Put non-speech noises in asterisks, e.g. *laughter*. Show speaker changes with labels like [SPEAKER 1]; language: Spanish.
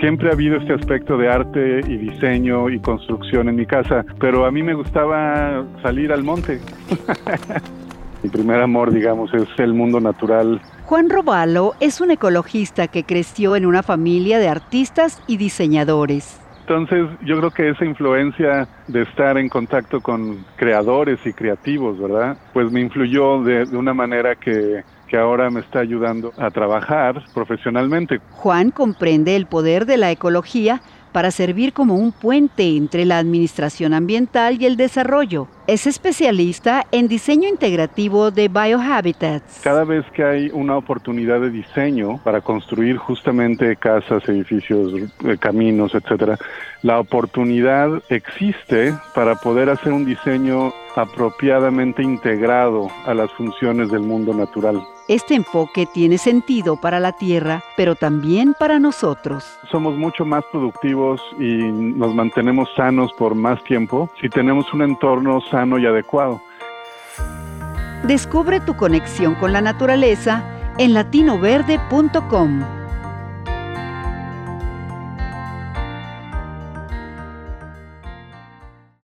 [SPEAKER 1] Siempre ha habido este aspecto de arte y diseño y construcción en mi casa, pero a mí me gustaba salir al monte. *laughs* mi primer amor, digamos, es el mundo natural.
[SPEAKER 2] Juan Robalo es un ecologista que creció en una familia de artistas y diseñadores.
[SPEAKER 1] Entonces yo creo que esa influencia de estar en contacto con creadores y creativos, ¿verdad? Pues me influyó de, una manera que, que ahora me está ayudando a trabajar profesionalmente.
[SPEAKER 2] Juan comprende el poder de la ecología para servir como un puente entre la administración ambiental y el desarrollo. Es especialista en diseño integrativo de biohabitats.
[SPEAKER 1] Cada vez que hay una oportunidad de diseño para construir justamente casas, edificios, eh, caminos, etcétera, la oportunidad existe para poder hacer un diseño apropiadamente integrado a las funciones del mundo natural.
[SPEAKER 2] Este enfoque tiene sentido para la Tierra, pero también para nosotros.
[SPEAKER 1] Somos mucho más productivos y nos mantenemos sanos por más tiempo si tenemos un entorno sano y adecuado.
[SPEAKER 2] Descubre tu conexión con la naturaleza en latinoverde.com.